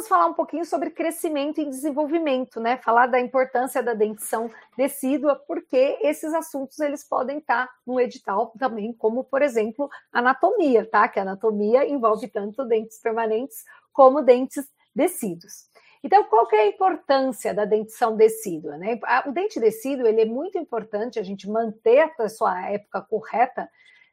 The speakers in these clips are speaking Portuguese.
vamos falar um pouquinho sobre crescimento e desenvolvimento, né? Falar da importância da dentição decídua, porque esses assuntos eles podem estar no edital também, como por exemplo, anatomia, tá? Que a anatomia envolve tanto dentes permanentes como dentes decíduos. Então, qual que é a importância da dentição decídua? Né? O dente decíduo ele é muito importante a gente manter a sua época correta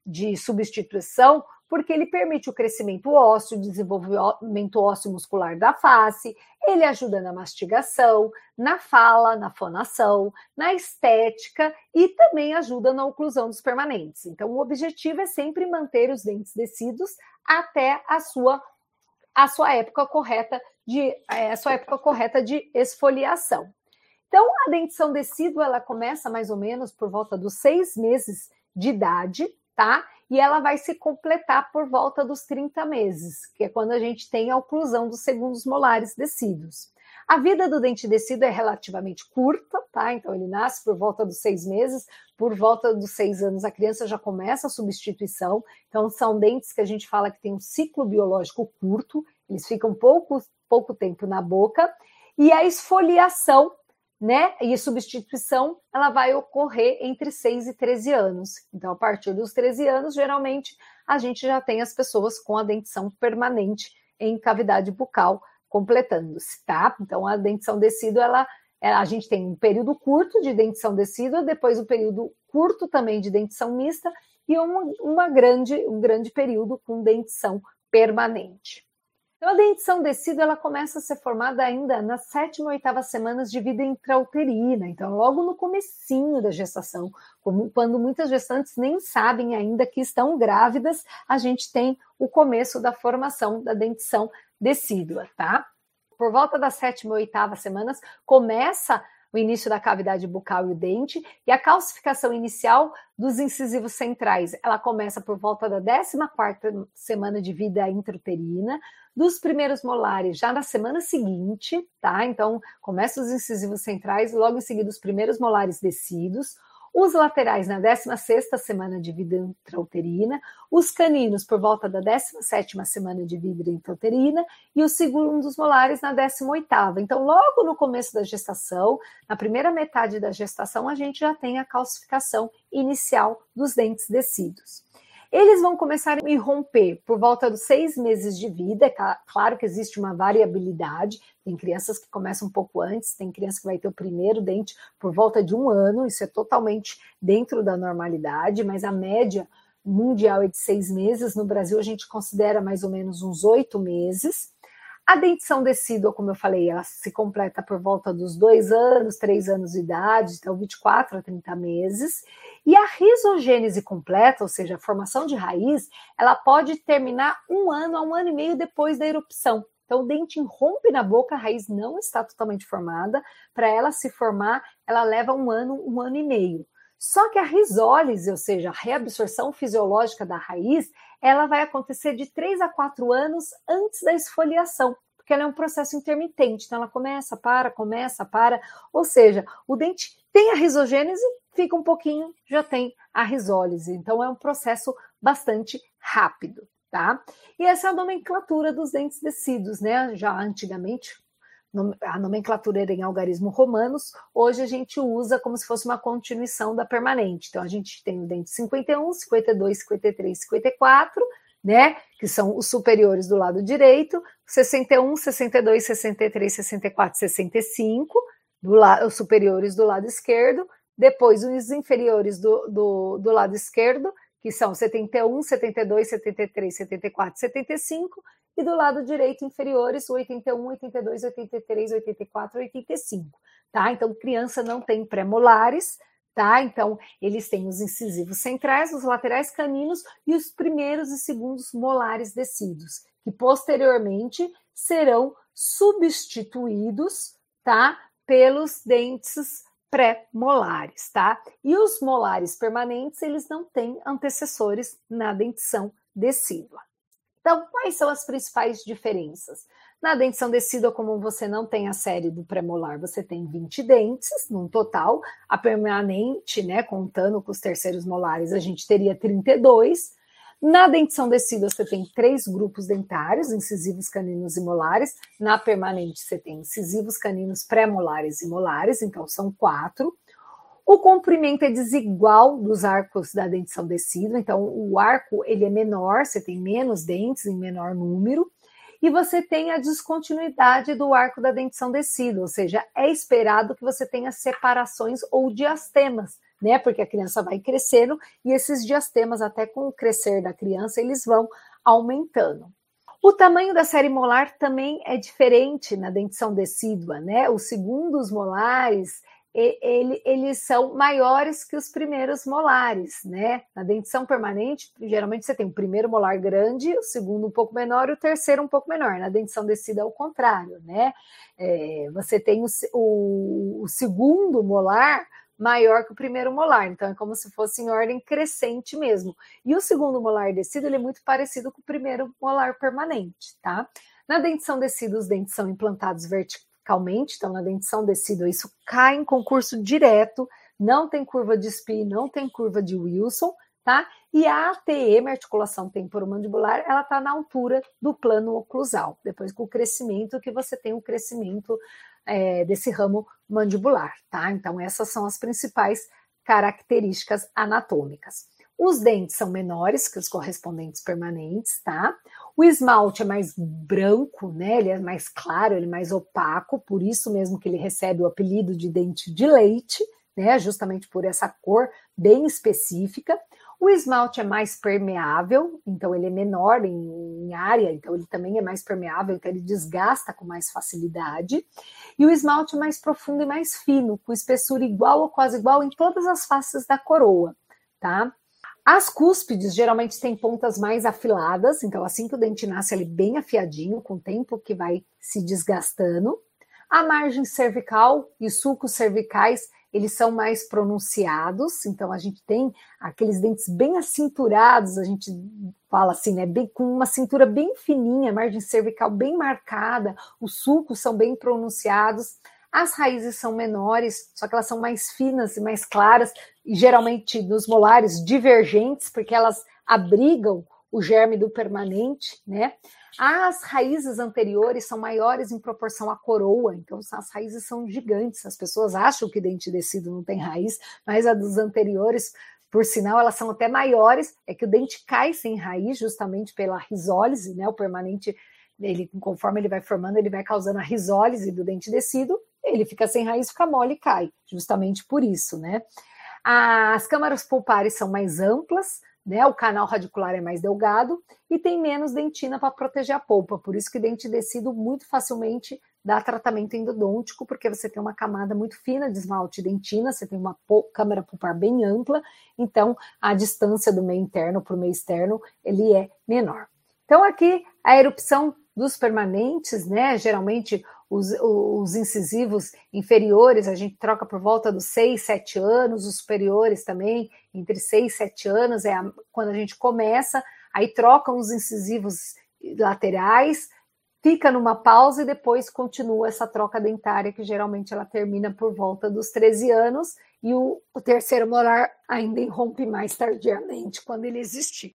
de substituição, porque ele permite o crescimento ósseo, o desenvolvimento ósseo muscular da face, ele ajuda na mastigação, na fala, na fonação, na estética e também ajuda na oclusão dos permanentes. Então, o objetivo é sempre manter os dentes descidos até a sua a sua época correta de é, a sua época correta de esfoliação. Então, a dentição decídua ela começa mais ou menos por volta dos seis meses de idade, tá? E ela vai se completar por volta dos 30 meses, que é quando a gente tem a oclusão dos segundos molares descidos. A vida do dente descido é relativamente curta, tá? Então ele nasce por volta dos seis meses, por volta dos seis anos a criança já começa a substituição. Então são dentes que a gente fala que tem um ciclo biológico curto, eles ficam pouco, pouco tempo na boca, e a esfoliação né? E substituição ela vai ocorrer entre 6 e 13 anos. Então, a partir dos 13 anos, geralmente a gente já tem as pessoas com a dentição permanente em cavidade bucal completando-se, tá? Então, a dentição decídua, ela, é, a gente tem um período curto de dentição decídua, depois um período curto também de dentição mista e uma, uma grande, um grande período com dentição permanente. Então, a dentição decídua ela começa a ser formada ainda nas sétima ou oitava semanas de vida intrauterina, então logo no comecinho da gestação, como quando muitas gestantes nem sabem ainda que estão grávidas, a gente tem o começo da formação da dentição decídua, tá? Por volta das sétima ou oitava semanas, começa o início da cavidade bucal e o dente, e a calcificação inicial dos incisivos centrais, ela começa por volta da 14 semana de vida intrauterina, dos primeiros molares já na semana seguinte, tá? Então, começa os incisivos centrais, logo em seguida os primeiros molares descidos, os laterais na 16ª semana de vida intrauterina, os caninos por volta da 17ª semana de vida intrauterina e os segundos molares na 18ª. Então, logo no começo da gestação, na primeira metade da gestação, a gente já tem a calcificação inicial dos dentes descidos. Eles vão começar a irromper por volta dos seis meses de vida. É claro que existe uma variabilidade. Tem crianças que começam um pouco antes, tem criança que vai ter o primeiro dente por volta de um ano. Isso é totalmente dentro da normalidade, mas a média mundial é de seis meses. No Brasil, a gente considera mais ou menos uns oito meses. A dentição decídua, como eu falei, ela se completa por volta dos dois anos, três anos de idade, então 24 a 30 meses. E a risogênese completa, ou seja, a formação de raiz, ela pode terminar um ano a um ano e meio depois da erupção. Então, o dente rompe na boca, a raiz não está totalmente formada. Para ela se formar, ela leva um ano, um ano e meio. Só que a risólise, ou seja, a reabsorção fisiológica da raiz, ela vai acontecer de 3 a 4 anos antes da esfoliação, porque ela é um processo intermitente. Então, ela começa, para, começa, para. Ou seja, o dente tem a risogênese, fica um pouquinho, já tem a risólise. Então é um processo bastante rápido, tá? E essa é a nomenclatura dos dentes descidos, né? Já antigamente a nomenclatura era em algarismo romanos, hoje a gente usa como se fosse uma continuação da permanente. Então a gente tem o dente 51, 52, 53, 54, né? Que são os superiores do lado direito, 61, 62, 63, 64, 65, do os superiores do lado esquerdo, depois, os inferiores do, do, do lado esquerdo, que são 71, 72, 73, 74, 75, e do lado direito, inferiores, 81, 82, 83, 84, 85, tá? Então, criança não tem pré-molares, tá? Então, eles têm os incisivos centrais, os laterais caninos e os primeiros e segundos molares descidos, que posteriormente serão substituídos, tá? Pelos dentes pré-molares, tá? E os molares permanentes, eles não têm antecessores na dentição decídua. Então, quais são as principais diferenças? Na dentição decídua, como você não tem a série do pré-molar, você tem 20 dentes no total. A permanente, né, contando com os terceiros molares, a gente teria 32. Na dentição decídua, você tem três grupos dentários, incisivos, caninos e molares. Na permanente, você tem incisivos, caninos, pré-molares e molares, então são quatro. O comprimento é desigual dos arcos da dentição decídua, então o arco ele é menor, você tem menos dentes em menor número, e você tem a descontinuidade do arco da dentição decídua, ou seja, é esperado que você tenha separações ou diastemas, né? Porque a criança vai crescendo e esses diastemas, até com o crescer da criança, eles vão aumentando. O tamanho da série molar também é diferente na dentição decídua, né? Os segundos molares ele, eles são maiores que os primeiros molares, né? Na dentição permanente, geralmente você tem o primeiro molar grande, o segundo um pouco menor e o terceiro um pouco menor. Na dentição descida é o contrário, né? É, você tem o, o, o segundo molar maior que o primeiro molar, então é como se fosse em ordem crescente mesmo. E o segundo molar descido ele é muito parecido com o primeiro molar permanente, tá? Na dentição descida, os dentes são implantados verticalmente calmente, então na dentição decídua isso cai em concurso direto, não tem curva de SPI, não tem curva de Wilson, tá? E a ATM, articulação temporomandibular, ela está na altura do plano oclusal, depois com o crescimento que você tem o crescimento é, desse ramo mandibular, tá? Então essas são as principais características anatômicas. Os dentes são menores que os correspondentes permanentes, tá? O esmalte é mais branco, né? Ele é mais claro, ele é mais opaco, por isso mesmo que ele recebe o apelido de dente de leite, né? Justamente por essa cor bem específica. O esmalte é mais permeável, então ele é menor em, em, área, então ele também é mais permeável, então ele desgasta com mais facilidade. E o esmalte é mais profundo e mais fino, com espessura igual ou quase igual em todas as faces da coroa, tá? As cúspides geralmente têm pontas mais afiladas, então assim que o dente nasce ele bem afiadinho, com o tempo que vai se desgastando. A margem cervical e sulcos cervicais, eles são mais pronunciados, então a gente tem aqueles dentes bem acinturados, a gente fala assim, né, bem, com uma cintura bem fininha, margem cervical bem marcada, os sulcos são bem pronunciados. As raízes são menores, só que elas são mais finas e mais claras, e geralmente nos molares divergentes, porque elas abrigam o germe do permanente, né? As raízes anteriores são maiores em proporção à coroa, então as raízes são gigantes. As pessoas acham que dente descido não tem raiz, mas a dos anteriores, por sinal, elas são até maiores. É que o dente cai sem raiz, justamente pela risólise, né? O permanente, ele, conforme ele vai formando, ele vai causando a risólise do dente descido, ele fica sem raiz, fica mole e cai, justamente por isso, né? As câmaras pulpares são mais amplas, né? O canal radicular é mais delgado e tem menos dentina para proteger a polpa, por isso que dente descido muito facilmente dá tratamento endodôntico, porque você tem uma camada muito fina de esmalte dentina, você tem uma câmara pulpar bem ampla, então a distância do meio interno para o meio externo ele é menor. Então aqui a erupção dos permanentes, né? Geralmente os, os, incisivos inferiores a gente troca por volta dos 6, 7 anos, os superiores também, entre 6 e 7 anos, é a, quando a gente começa, aí trocam os incisivos laterais, fica numa pausa e depois continua essa troca dentária, que geralmente ela termina por volta dos 13 anos, e o, o terceiro molar ainda irrompe mais tardiamente, quando ele existir.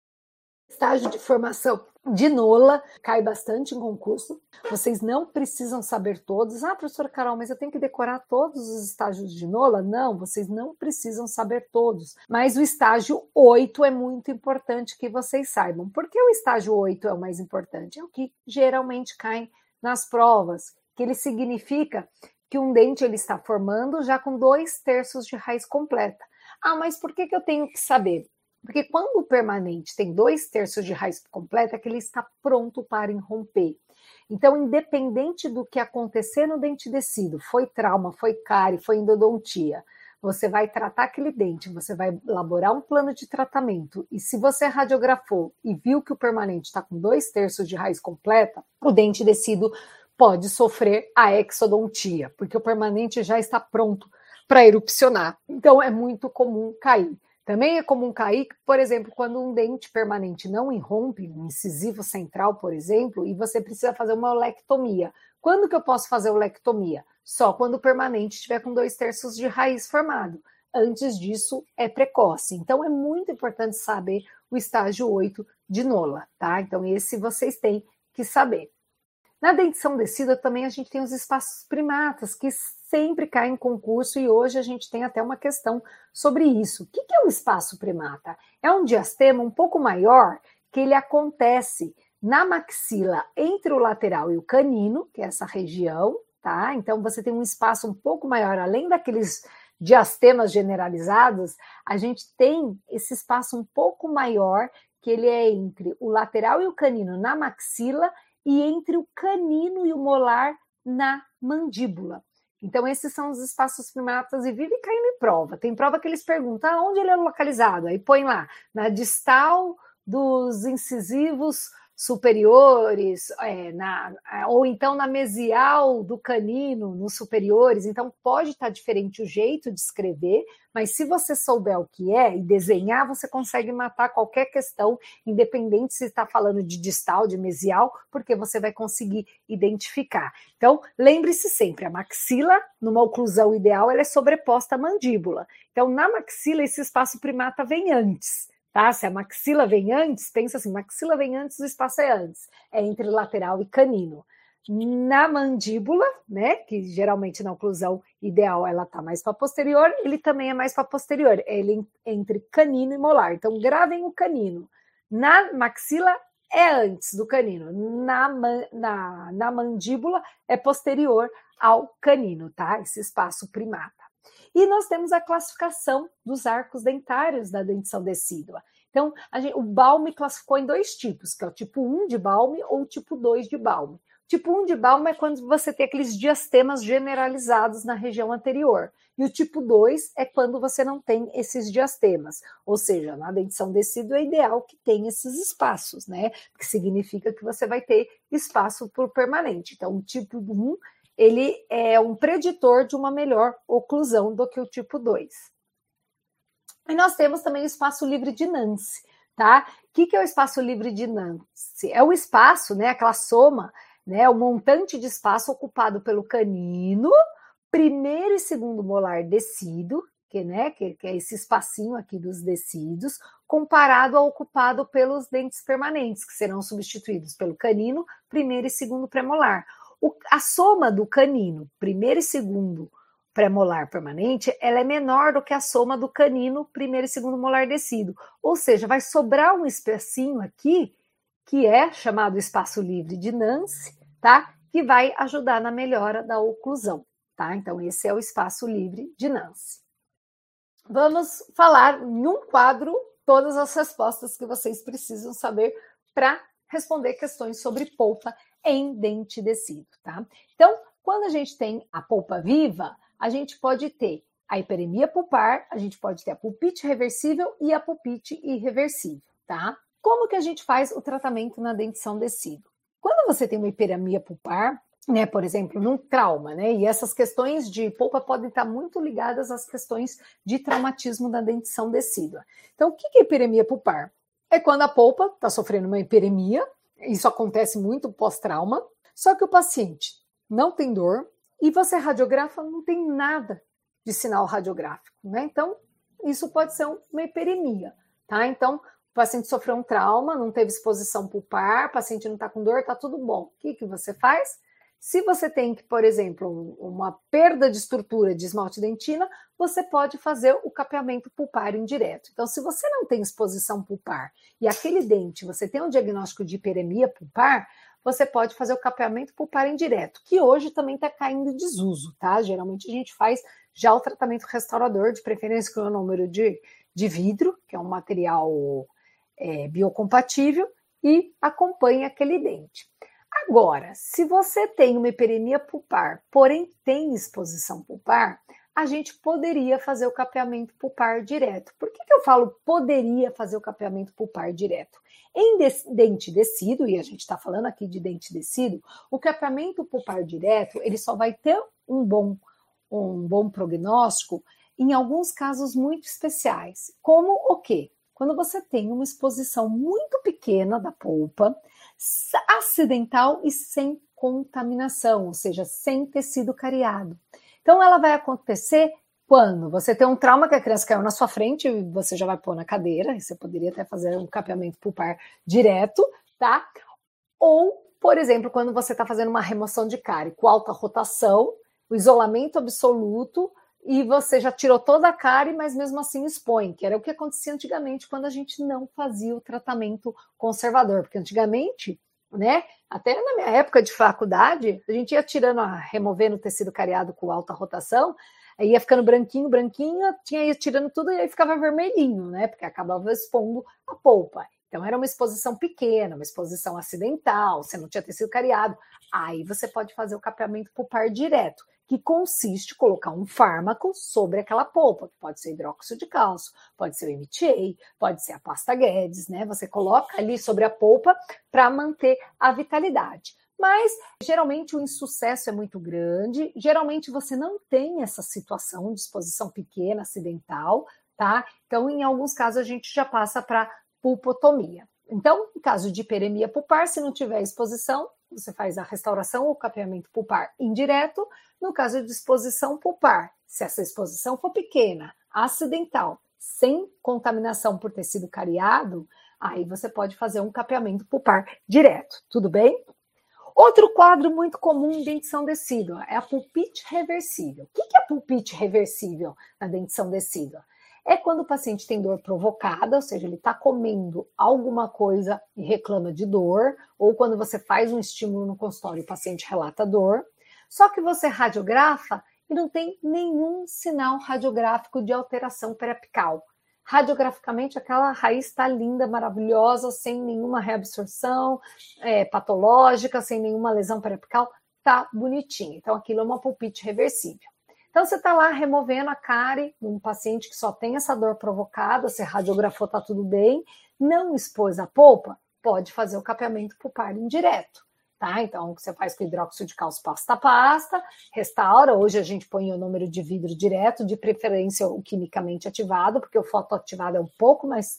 Estágio de formação de Nola cai bastante em concurso. Vocês não precisam saber todos. Ah, professora Carol, mas eu tenho que decorar todos os estágios de Nola? Não, vocês não precisam saber todos. Mas o estágio 8 é muito importante que vocês saibam. Por que o estágio 8 é o mais importante? É o que geralmente cai nas provas, que ele significa que um dente ele está formando já com dois terços de raiz completa. Ah, mas por que, que eu tenho que saber? Porque quando o permanente tem dois terços de raiz completa, é que ele está pronto para irromper. Então, independente do que acontecer no dente descido, foi trauma, foi cárie, foi endodontia, você vai tratar aquele dente, você vai elaborar um plano de tratamento. E se você radiografou e viu que o permanente está com dois terços de raiz completa, o dente descido pode sofrer a exodontia, porque o permanente já está pronto para erupcionar. Então, é muito comum cair. Também é comum cair, por exemplo, quando um dente permanente não irrompe, um incisivo central, por exemplo, e você precisa fazer uma olectomia. Quando que eu posso fazer olectomia? Só quando o permanente estiver com dois terços de raiz formado. antes disso é precoce. Então é muito importante saber o estágio 8 de Nola, tá? Então esse vocês têm que saber. Na dentição decida também a gente tem os espaços primatas, que sempre caem em concurso, e hoje a gente tem até uma questão sobre isso. O que é o espaço primata? É um diastema um pouco maior que ele acontece na maxila entre o lateral e o canino, que é essa região, tá? Então você tem um espaço um pouco maior, além daqueles diastemas generalizados, a gente tem esse espaço um pouco maior, que ele é entre o lateral e o canino na maxila e entre o canino e o molar na mandíbula. Então, esses são os espaços primatas e vive caindo em prova. Tem prova que eles perguntam ah, onde ele é localizado, aí põe lá, na distal dos incisivos superiores, é, na, ou então na mesial do canino, nos superiores. Então, pode estar diferente o jeito de escrever, mas se você souber o que é e desenhar, você consegue matar qualquer questão, independente se está falando de distal, de mesial, porque você vai conseguir identificar. Então, lembre-se sempre, a maxila, numa oclusão ideal, ela é sobreposta à mandíbula. Então, na maxila, esse espaço primata vem antes. Tá? Se a maxila vem antes, pensa assim, maxila vem antes, o espaço é antes, é entre lateral e canino. Na mandíbula, né, que geralmente na oclusão ideal ela está mais para posterior, ele também é mais para posterior, ele é entre canino e molar. Então gravem o canino. Na maxila é antes do canino, na, na, na mandíbula é posterior ao canino, tá? Esse espaço primata. E nós temos a classificação dos arcos dentários da dentição decídua. Então, gente, o Balme classificou em dois tipos, que é o tipo 1 de Balme ou o tipo 2 de Balme. Tipo 1 de Balme é quando você tem aqueles diastemas generalizados na região anterior. E o tipo 2 é quando você não tem esses diastemas. Ou seja, na dentição decídua é ideal que tenha esses espaços, né? Que significa que você vai ter espaço por permanente. Então, o tipo 1 ele é um preditor de uma melhor oclusão do que o tipo 2. E nós temos também o espaço livre de Nance, tá? O que, que é o espaço livre de Nance? É o espaço, né, aquela soma, né, o montante de espaço ocupado pelo canino, primeiro e segundo molar descido, que, né, que, que é esse espacinho aqui dos descidos, comparado ao ocupado pelos dentes permanentes, que serão substituídos pelo canino, primeiro e segundo premolar. O, a soma do canino, primeiro e segundo pré-molar permanente, ela é menor do que a soma do canino, primeiro e segundo molar descido. Ou seja, vai sobrar um espacinho aqui, que é chamado espaço livre de Nance, tá? Que vai ajudar na melhora da oclusão, tá? Então, esse é o espaço livre de Nance. Vamos falar em um quadro todas as respostas que vocês precisam saber para responder questões sobre polpa em dente descido, tá? Então, quando a gente tem a polpa viva, a gente pode ter a hiperemia pulpar, a gente pode ter a pulpite reversível e a pulpite irreversível, tá? Como que a gente faz o tratamento na dentição descido? Quando você tem uma hiperemia pulpar, né, por exemplo, num trauma, né? E essas questões de polpa podem estar muito ligadas às questões de traumatismo da dentição decídua. Então, o que é hiperemia pulpar? É quando a polpa está sofrendo uma hiperemia, isso acontece muito pós-trauma, só que o paciente não tem dor e você radiografa, não tem nada de sinal radiográfico, né? Então, isso pode ser uma hiperemia, tá? Então, o paciente sofreu um trauma, não teve exposição pulpar, o paciente não está com dor, tá tudo bom. O que, que você faz? Se você tem, por exemplo, uma perda de estrutura de esmalte dentina, você pode fazer o capeamento pulpar indireto. Então, se você não tem exposição pulpar e aquele dente, você tem um diagnóstico de hiperemia pulpar, você pode fazer o capeamento pulpar indireto, que hoje também está caindo em desuso, tá? Geralmente a gente faz já o tratamento restaurador, de preferência com o número de, de vidro, que é um material é, biocompatível, e acompanha aquele dente. Agora, se você tem uma hiperemia pulpar, porém tem exposição pulpar, a gente poderia fazer o capeamento pulpar direto. Por que, que eu falo poderia fazer o capeamento pulpar direto? Em dente descido, e a gente está falando aqui de dente descido, o capeamento pulpar direto ele só vai ter um bom, um bom prognóstico em alguns casos muito especiais, como o quê? Quando você tem uma exposição muito pequena da polpa, acidental e sem contaminação, ou seja, sem tecido cariado. Então, ela vai acontecer Quando você tem um trauma que a criança caiu na sua frente, você já vai pôr na cadeira, e você poderia até fazer um capeamento pulpar direto, tá? Ou, por exemplo, quando você está fazendo uma remoção de cárie com alta rotação, o isolamento absoluto, e você já tirou toda a cárie, mas mesmo assim expõe, que era o que acontecia antigamente quando a gente não fazia o tratamento conservador, porque antigamente, né, até na minha época de faculdade, a gente ia tirando, removendo o tecido cariado com alta rotação, aí ia ficando branquinho, branquinho, tinha ia tirando tudo e aí ficava vermelhinho, né? Porque acabava expondo a polpa. Então era uma exposição pequena, uma exposição acidental, você não tinha tecido cariado. Aí você pode fazer o capeamento pulpar direto, que consiste em colocar um fármaco sobre aquela polpa, que pode ser hidróxido de cálcio, pode ser o MTA, pode ser a pasta Guedes, né? Você coloca ali sobre a polpa para manter a vitalidade. Mas geralmente o insucesso é muito grande, geralmente você não tem essa situação de exposição pequena, acidental, tá? Então, em alguns casos, a gente já passa para pulpotomia. Então, em caso de hiperemia pulpar, se não tiver exposição, você faz a restauração ou capeamento pulpar indireto. No caso de exposição pulpar, se essa exposição for pequena, acidental, sem contaminação por tecido cariado, aí você pode fazer um capeamento pulpar direto, tudo bem? Outro quadro muito comum em dentição decídua é a pulpite reversível. O que é pulpite reversível na dentição decídua? É quando o paciente tem dor provocada, ou seja, ele está comendo alguma coisa e reclama de dor, ou quando você faz um estímulo no consultório e o paciente relata dor. Só que você radiografa e não tem nenhum sinal radiográfico de alteração periapical radiograficamente aquela raiz está linda, maravilhosa, sem nenhuma reabsorção é, patológica, sem nenhuma lesão periapical, tá bonitinha. Então aquilo é uma pulpite reversível. Então você está lá removendo a cárie de um paciente que só tem essa dor provocada, se radiografou tá tudo bem, não expôs a polpa, pode fazer o capeamento pulpar indireto tá? Então, você faz com hidróxido de cálcio pasta a pasta, restaura. Hoje a gente põe o número de vidro direto, de preferência o quimicamente ativado, porque o fotoativado é um pouco mais,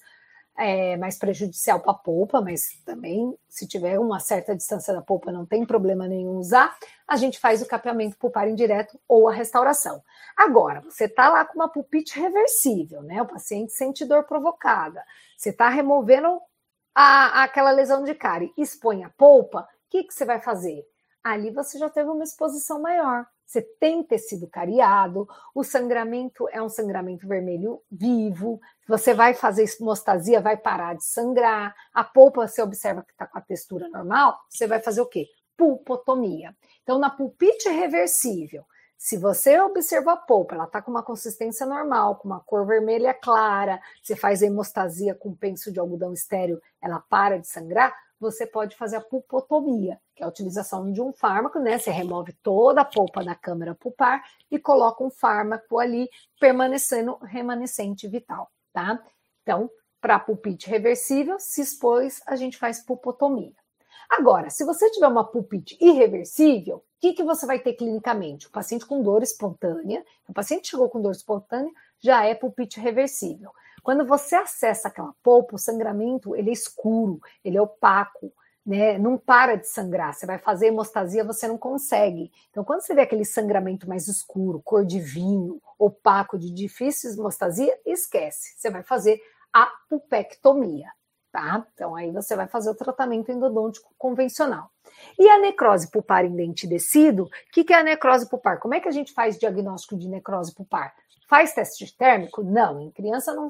é, mais prejudicial para a polpa, mas também, se tiver uma certa distância da polpa, não tem problema nenhum usar. A gente faz o capeamento pulpar indireto ou a restauração. Agora, você está lá com uma pulpite reversível, né? O paciente sente dor provocada. Você está removendo a, aquela lesão de cárie, expõe a polpa, que, que você vai fazer? Ali você já teve uma exposição maior. Você tem tecido cariado, o sangramento é um sangramento vermelho vivo. Você vai fazer hemostasia, vai parar de sangrar. A polpa, você observa que está com a textura normal, você vai fazer o quê? Pulpotomia. Então, na pulpite reversível, se você observa a polpa, ela está com uma consistência normal, com uma cor vermelha clara, você faz a hemostasia com penso de algodão estéreo, ela para de sangrar, você pode fazer a pulpotomia, que é a utilização de um fármaco, né? Você remove toda a polpa da câmara pulpar e coloca um fármaco ali, permanecendo remanescente vital, tá? Então, para pulpite reversível, se expôs, a gente faz pulpotomia. Agora, se você tiver uma pulpite irreversível, o que, que você vai ter clinicamente? O paciente com dor espontânea, o paciente chegou com dor espontânea, já é pulpite reversível. Quando você acessa aquela polpa, o sangramento ele é escuro, ele é opaco, né? Não para de sangrar. Você vai fazer hemostasia, você não consegue. Então, quando você vê aquele sangramento mais escuro, cor de vinho, opaco, de difícil hemostasia, esquece. Você vai fazer a pulpectomia, tá? Então, aí você vai fazer o tratamento endodôntico convencional. E a necrose pulpar em dente descido, o que, que é a necrose pulpar? Como é que a gente faz diagnóstico de necrose pulpar? Faz teste térmico? Não, em criança não,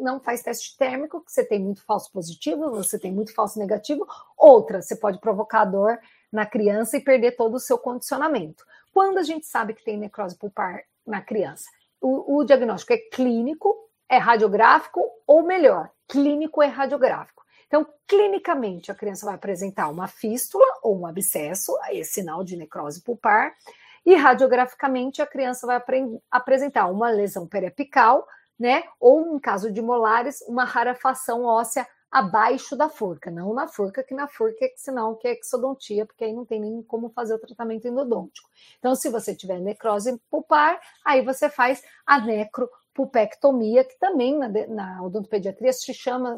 não faz teste térmico, porque você tem muito falso positivo, você tem muito falso negativo. Outra, você pode provocar dor na criança e perder todo o seu condicionamento. Quando a gente sabe que tem necrose pulpar na criança? O, o diagnóstico é clínico, é radiográfico, ou melhor, clínico é radiográfico. Então, clinicamente, a criança vai apresentar uma fístula ou um abscesso, aí é sinal de necrose pulpar, e radiograficamente a criança vai apresentar uma lesão periapical, né? Ou, em caso de molares, uma rarefação óssea abaixo da forca, não na forca, que na forca é senão que é exodontia, porque aí não tem nem como fazer o tratamento endodôntico. Então, se você tiver necrose pulpar, aí você faz a necro pulpectomia, que também na, na odontopediatria se chama,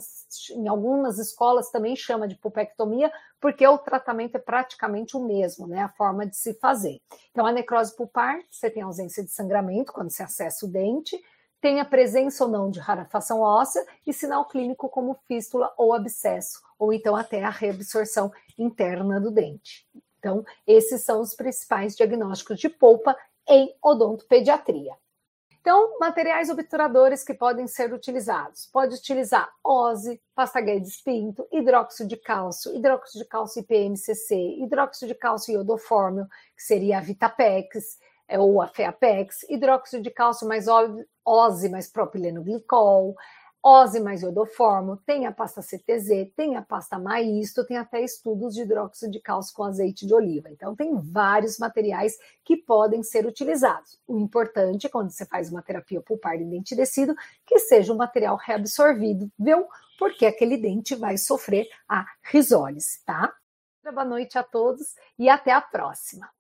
em algumas escolas também chama de pulpectomia, porque o tratamento é praticamente o mesmo, né? A forma de se fazer. Então, a necrose pulpar, você tem ausência de sangramento quando se acessa o dente, tem a presença ou não de rarefação óssea e sinal clínico como fístula ou abscesso, ou então até a reabsorção interna do dente. Então, esses são os principais diagnósticos de polpa em odontopediatria. Então, materiais obturadores que podem ser utilizados. Pode utilizar OSE, pasta Guedes Pinto, hidróxido de cálcio, hidróxido de cálcio IPMCC, hidróxido de cálcio iodofórmio, que seria a Vitapex, é, ou a Feapex, hidróxido de cálcio mais OSE mais propileno glicol, Mais iodoformo, tem a pasta CTZ, tem a pasta Maisto, tem até estudos de hidróxido de cálcio com azeite de oliva. Então, tem vários materiais que podem ser utilizados. O importante, quando você faz uma terapia pulpar de dente descido, que seja um material reabsorvível, porque aquele dente vai sofrer a risólise, tá? Boa noite a todos e até a próxima.